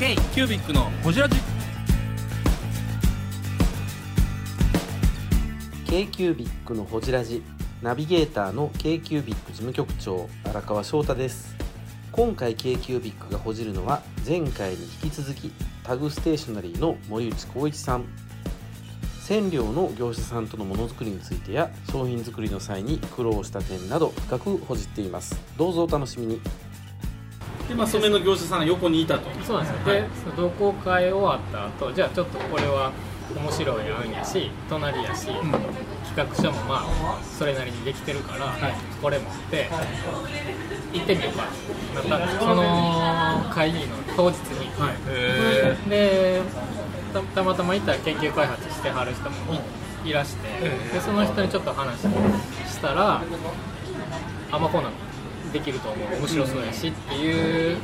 K キュービックのホジラジ。K q u b i c のほじラジ。ナビゲーターの k q u b i c 事務局長荒川翔太です。今回 k q u b i c がほじるのは前回に引き続きタグステーショナリーの森内光一さん。染料の業者さんとのものづくりについてや商品作りの際に苦労した点など深くほじっています。どうぞお楽しみに。でまあ染めの業者さんが横にいたと。そうなんですよ、でその同好会終わった後じゃあちょっとこれは面白い案やし隣やし、企画書もまあそれなりにできてるから、これ持って行ってみようかなったその会議の当日に、へでたたまたま行ったら研究開発してはる人もいいらして、でその人にちょっと話したらあまあこんなんできると思う。面白そうやしっていう、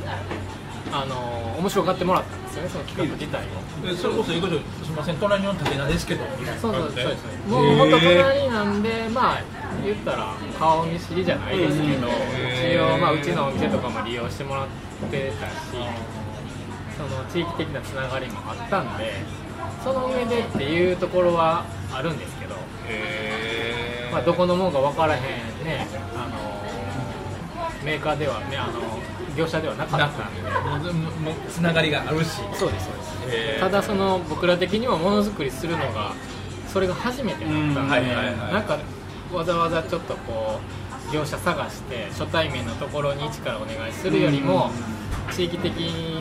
あの面白がってもらったんですよねその企画自体を。でそれこそいうことす。みません隣の武田ですけどそうそうそうですもう本当隣なんでまあ言ったら顔見知りじゃないですけど一応まあうちのお店とかも利用してもらってたしその地域的なつながりもあったんでその上でっていうところはあるんですけど、まあ、どこのもんか分からへんねあのメーカーではねあの業者ではなかったんで。もうもうつながりがあるし。そうですそうです。えー。ただその僕ら的にはものづくりするのがそれが初めてだったんで、うん。はいはいはい。なんかわざわざちょっとこう業者探して初対面のところに一からお願いするよりも、地域的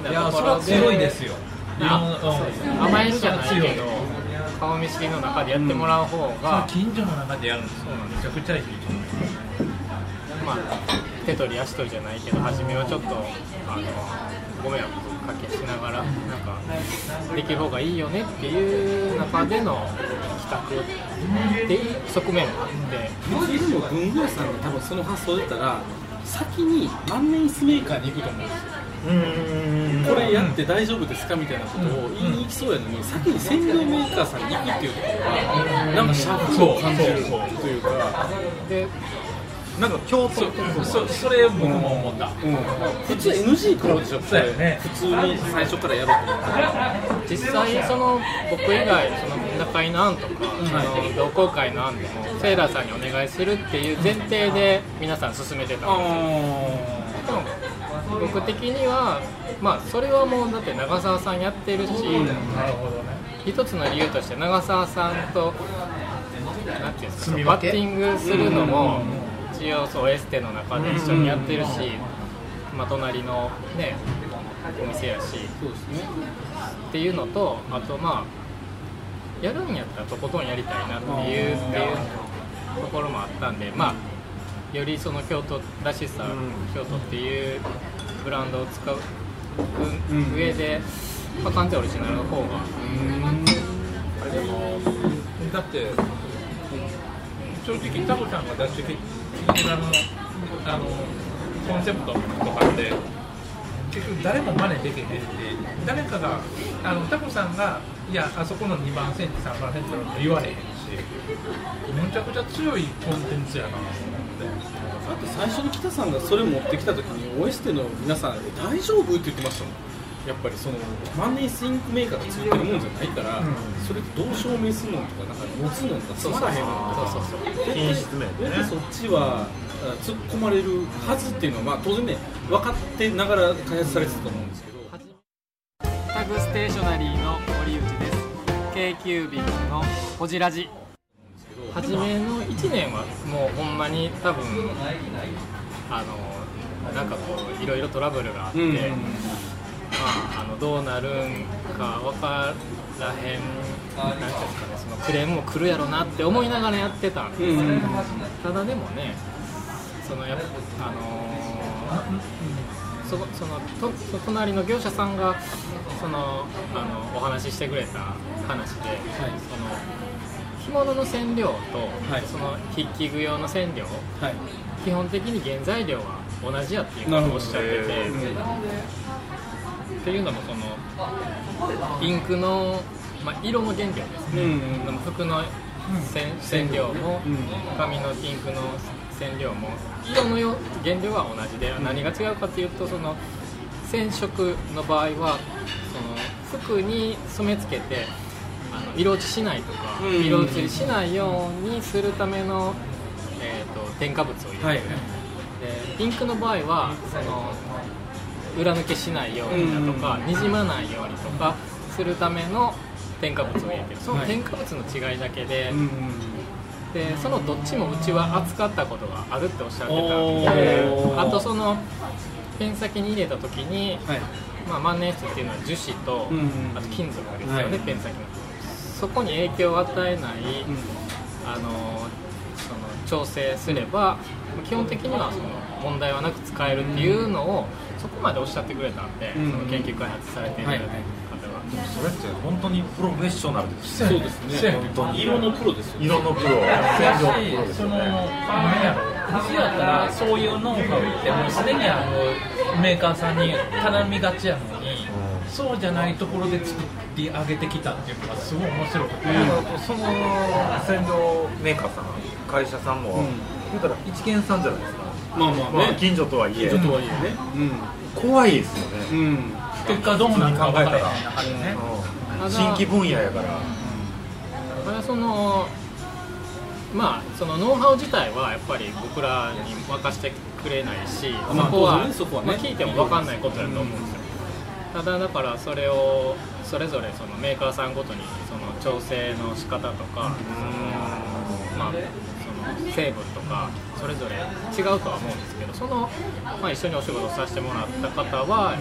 なところで強いですよ。あそうです。うん甘えるじゃないけど顔見知りの中でやってもらう方そのが、近所の中でやるんですよ。めちゃくちゃいいと思います。まあ、手取り足取りじゃないけど初めはちょっとあのご迷惑かけしながらなんかできる方がいいよねっていう中での企画っていう側面もあって。でも文具屋さんが多分その発想だったら先に万年筆メーカーに行くと思うんですよ。これやって大丈夫ですかみたいなことを言いに行きそうやのに先に染料メーカーさんに行くっていうところがなんかシャフを感じるというか。でなんか京都そそれ僕も思った。普通 NG 食らうでしょそうやね。普通に最初からやろうと思ったら実際その僕以外その中井の案とか、あの同好会の案でもセーラーさんにお願いするっていう前提で皆さん進めてたんですよ。でも僕的にはまあそれはもうだって長澤さんやってるし、なるほどね。一つの理由として長澤さんとなんていうんですかバッティングするのも一応そうエステの中で一緒にやってるし、まあ、隣のねお店やし。そうですねっていうのとあとまあやるんやったらとことんやりたいなっていうっていうところもあったんでまあよりその京都らしさ、京都っていうブランドを使う上で、まあ、完全オリジナルの方が。でもだって正直タコさんが出してきあのあのコンセプトとかって結局誰も真似できへんって誰かがあのタコさんがいやあそこの2番センチ3番センチだと言われへんしむちゃくちゃ強いコンテンツやなと思って。だって最初に北さんがそれ持ってきた時にオエステの皆さん「大丈夫?」って言ってましたもんやっぱりその万年スインクメーカーがついてるもんじゃないから、それどう証明するのとかなんか持つのがつまらへんのとかそうそうそう。品質面で、ね、そっちはあ突っ込まれるはずっていうのは、まあ、当然ね分かってながら開発されてたと思うんですけどタグステーショナリーの森内です k キュービックのこじらじ初めの1年はもうほんまに多分あのなんかこういろいろトラブルがあって、うんまあ、あのどうなるんか分からへんなんですかねそのクレームも来るやろなって思いながらやってたんですよ、うんただでもねそのやっぱあのーそそのとそ隣の業者さんがそのあのお話ししてくれた話で、その着物の染料と、はい。その筆記具用の染料はい。基本的に原材料は同じやっていうことをおっしゃってて、っていうのもそのインクの、まあ、色の原料ですね、うん服の染染料も、うん。紙のインクの染料も色のよ原料は同じで何が違うかというとその染色の場合はその服に染め付けてあの色落ちしないとか、うん色移りしないようにするための、えー、と添加物を入れて、はいでピンクの場合はその裏抜けしないようにだとか、にじまないようにとかするための添加物を入れてる。そのはい添加物の違いだけで,、うんでそのどっちもうちは扱ったことがあるっておっしゃってたでー。あとそのペン先に入れた時に、はい。まあ、万年筆っていうのは樹脂と、うんあと金属ですよね、はい。ペン先の。そこに影響を与えない、うん。あのその調整すれば基本的にはその問題はなく使えるっていうのをそこまでおっしゃってくれたんで、うん。その研究開発されている方は。いは、それって本当にプロフェッショナルですそうですね。本当に。色のプロですよ色のプロ。洗浄プロですそのよね何やったらそういうノウハウってもうすでにあのメーカーさんに頼みがちやのに、そうじゃないところで作ってあげてきたっていうのがすごい面白くて、その洗浄メーカーさん会社さんも、うん言うたら一見さんじゃないですか、まあまあね。まあ近所とはいえ。ちょっとはいえね。怖いですよね、うん。うん結果どうなるか分からへん考えたら中でね。うん。新規分野やから、これはそのまあそのノウハウ自体はやっぱり僕らに任せてくれないし、まあそこは当然ねそこはね。まあ聞いても分かんないことだと思うんですよ、ただだからそれをそれぞれそのメーカーさんごとにその調整の仕方とか、そのまあ、成分とかそれぞれ違うとは思うんですけどその、まあ、一緒にお仕事させてもらった方は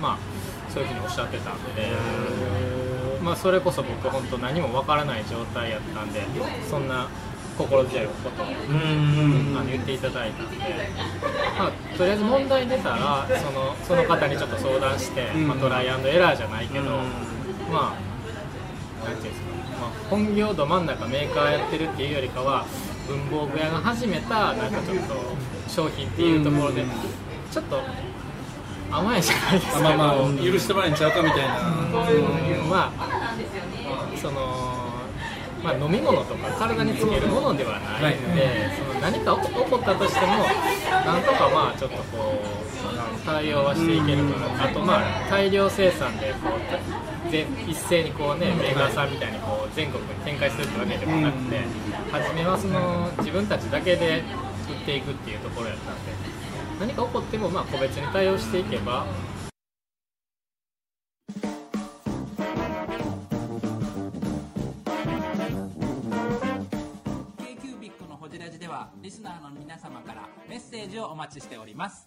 まあそういうふうにおっしゃってたんで。まあ、それこそ僕本当何もわからない状態やったんでそんな心強いことをあの言っていただいたんで、まあ、とりあえず問題出たらそのその方にちょっと相談して、まあ、トライアンドエラーじゃないけど、まあなんていうんですか、まあ、本業ど真ん中メーカーやってるっていうよりかは文房具屋が始めたなんかちょっと商品っていうところでちょっと甘いじゃないですか。まあまあ。許してもらえん。ちゃうかみたいなうん。まあその、まあ、飲み物とか体につけるものではないので、その何か起こったとしてもなんとかまあちょっとこう対応はしていけるかな。あとまあ大量生産でこうで一斉にこうねメーカーさんみたいにこう全国に展開するってわけでもなくて初めはその自分たちだけで売っていくっていうところやったんで何か起こってもまあ個別に対応していけばリスナーの皆様からメッセージをお待ちしております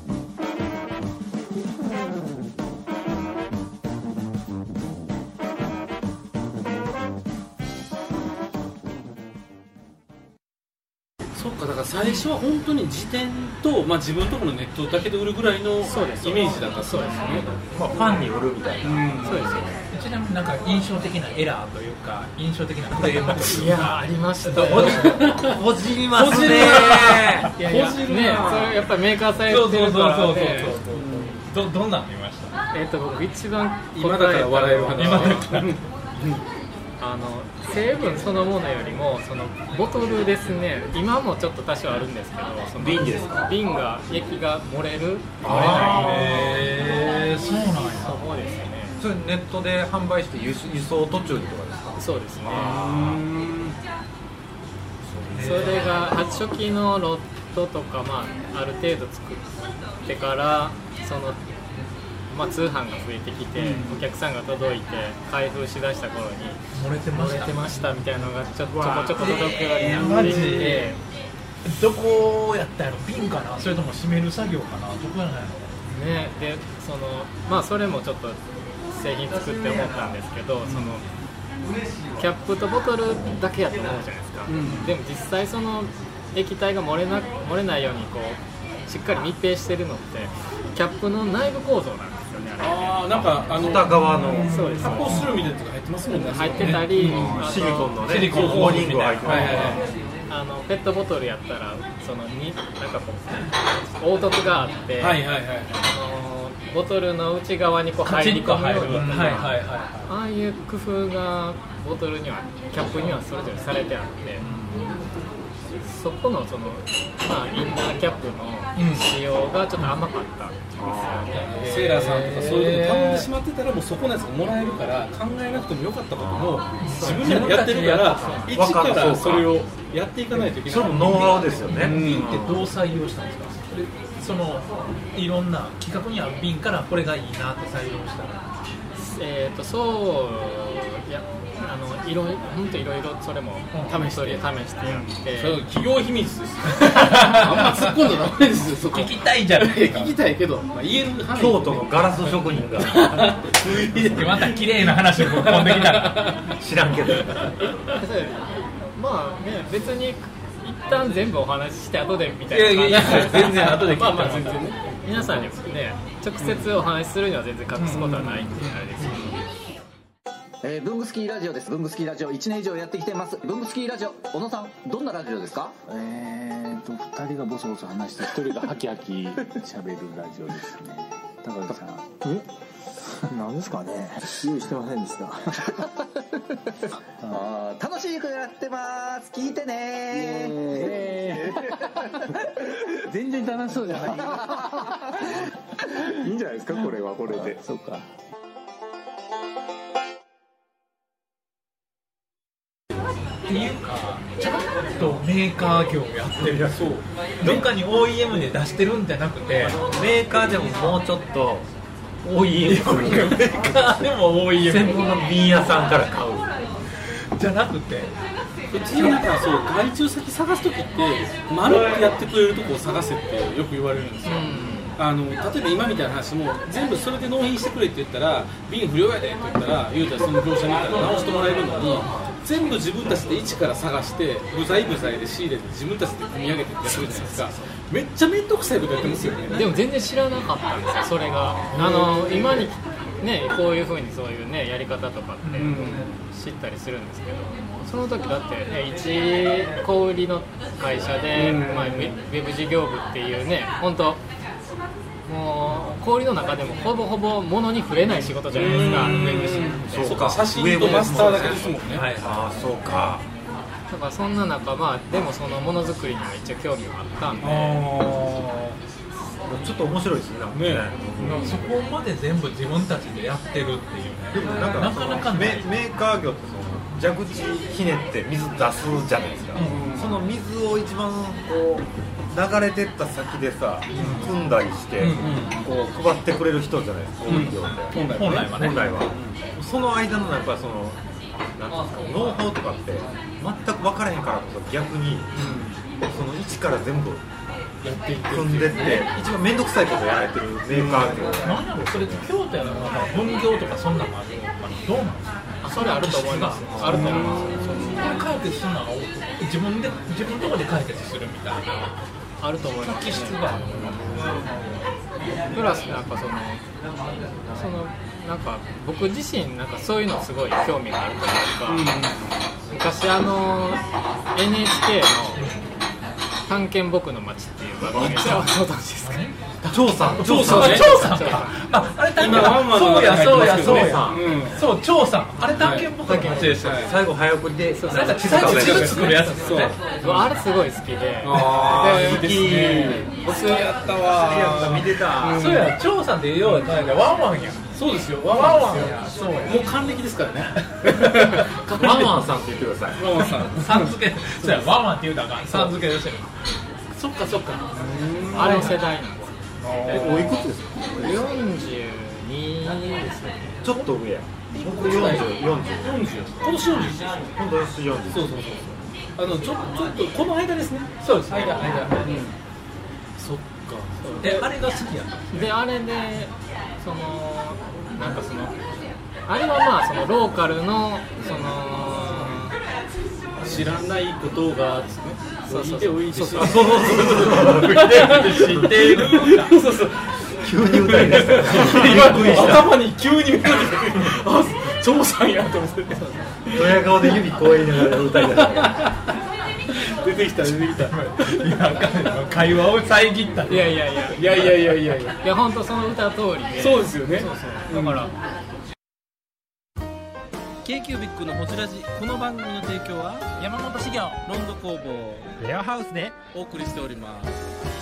最初は本当に辞典と、まあ、自分のところのネットだけで売るぐらいのイメそうです。ージだったそうですね。まあ、ファンに売るみたいな、うん。そうですよね。ちなみになんか印象的なエラーというか印象的なクレームというか。いやありました。よこじりますね。いやいやねそれやっぱりメーカーさんやってるからねどどんなん見ました？えっと僕一番今だから笑える話。今だから。あの成分そのものよりもそのボトルですね。今もちょっと多少あるんですけどその瓶ですか？瓶が液が漏れる漏れない。へえそうなんや。そこですよね。それネットで販売して輸輸送途中にとかですか？そうですね。うんそれが初期のロットとか、まあ、ある程度作ってからその、まあ、通販が増えてきて、お客さんが届いて開封しだした頃に漏れてました。漏れてましたみたいなのがちょちょこちょこ届くようになってきてどこやったやろ？瓶かな？それとも閉める作業かな？どこやないのねでそのまあそれもちょっと製品作って思ったんですけど、そのキャップとボトルだけやと思うじゃないですか、ん。でも実際その液体が漏れな漏れないようにこうしっかり密閉してるのってキャップの内部構造なんであれああなんかあの片側の。そうです発泡スチロールみたいなやつが入ってますもんね。入ってたり、シリコンのねシリコンコーニングが入ってはいはいはい。あのペットボトルやったらそのになんかこう凹凸があって、はいはいはいあのボトルの内側にこう入り込むように、はいはいはい。ああいう工夫がボトルにはキャップにはそれぞれされてあって、そこのその、まあ、インナーキャップの仕様がちょっと甘かったんですよね、セーラーさんとかそういうの頼んでしまってたらもうそこのやつがもらえるから考えなくてもよかったことも自分でやってるから一からそれをやっていかないといけない。それもノウハウですよね、瓶ってどう採用したんですか？でそのいろんな企画にある瓶からこれがいいなって採用したら。えー、とそういやあのいろ本当いろいろそれも試して試してやって、それは企業秘密です あんま突っ込んだらダメですよそこ。聞きたいじゃないですか。聞きたいけど、まあ、言える範囲京都のガラス職人が。また綺麗な話をぶっ込んできたら。知らんけど。まあね別に一旦全部お話しして後でみたいな。感じいやいやいや全然後で聞いたらまあまあ全然ね。皆さんにね直接お話しするには全然隠すことはないんであれですけど、えー、ブングスキーラジオです。ブングスキーラジオ。1年以上やってきてます。ブングスキーラジオ、小野さん、どんなラジオですか？えーと2人がボソボソ話して1人がハキハキ喋るラジオですね。高橋さん。え？何ですかね？用意してませんでした。あー楽しくやってます。聞いてね。全然楽しそうじゃない いいんじゃないですか？これはこれで。そうかっていうかちゃんとメーカー業をやってるそうどっかに OEM で出してるんじゃなくてメーカーでももうちょっと OEM メーカーでも OEM 専門の瓶屋さんから買う。じゃなくて普通なんかそう外注先探す時って丸ってやってくれるとこを探せってよく言われるんですよ、あの例えば今みたいな話も全部それで納品してくれって言ったら瓶不良やでって言ったら言うたらその業者に言ったら直してもらえるのに全部自分たちで一から探して部材部材で仕入れて自分たちで組み上げてやってるじゃないですか。めっちゃ面倒くさいことやってますよね。でも全然知らなかったんですよそれが。あの今にねこういうふうにそういうねやり方とかって知ったりするんですけどその時だって、ね、一小売りの会社で、まあ、ウェブ事業部っていうね本当もう小売りの中でもほぼほぼ物に触れない仕事じゃないですかウェブ誌って。そうか。写真とマスターだけですもんね、はい。ああそうか。だからそんな中まあでもそのものづくりには一応興味があったんで。ちょっと面白いですねなんかね。そこまで全部自分たちでやってるっていうね。でもなんかなかなかメーカー業ってその蛇口ひねって水出すじゃないですか、その水を一番こう流れてった先でさ汲ん。だりして、こう配ってくれる人じゃないですか、小売業って本来はね。本来は、その間のやっぱりそのなんですかノウハウとかって全く分からへんからこそ逆に、その一から全部やっていって組んでって一番面倒くさいことやられてるメーカー業、なんだろうそれ京都やのかな分業とかそんなのある。のどうなんですか？あそれあると思います。あると思います。解決するのは自分で自分のところで解決するみたいな。あると思います、気質があるプラスなんかそのそのなんか僕自身なんかそういうのすごい興味があるというか、昔あの NHK の「探検僕の街」っていう番組がご存知ですかチョーさんチョーさんね。チョーさんか。ああれたんけん今ワンワンのそうや中そうやそうや。そうチョーさんあれたんけんぼくのまちですよ最後早送りでなんか地図作るやつですよねあれすごい好きで。あーでいいですね。僕やったわ見てた。そうやチョーさんってよう考えてワンワンや。そうですよワワンワンやそうや。もう還暦ですからね。ワンワンさんって言ってください。ワンワンさん。さん付け。そうやワンワンって言うたらあかん。さん付けでしたよ。そっかそっか。あれ世代なんおいくつですか？42ですね。ちょっと上や。僕4040 40今年40です今度40そうそうそうそう。あのちょちょっとこの間ですね。そうです。間間。そっか。えあれが好きやであれでそのなんかそのあれはまあそのローカルのその知らないことがつねそう。そう。おいでおいでそう。そう。そう。そう。そう。急に歌い出した頭に急にメロディーがあ張さんやと思ってドヤ顔で指こう。言いながら歌い出した出てきた出てきたいや会話を遮ったいやいやいやいやいやいやいやいや本当その歌通りでそう。ですよねそう。そう。だから、k q b i c のほじラジ。この番組の提供は山本資源ロンド工房レアハウスでお送りしております。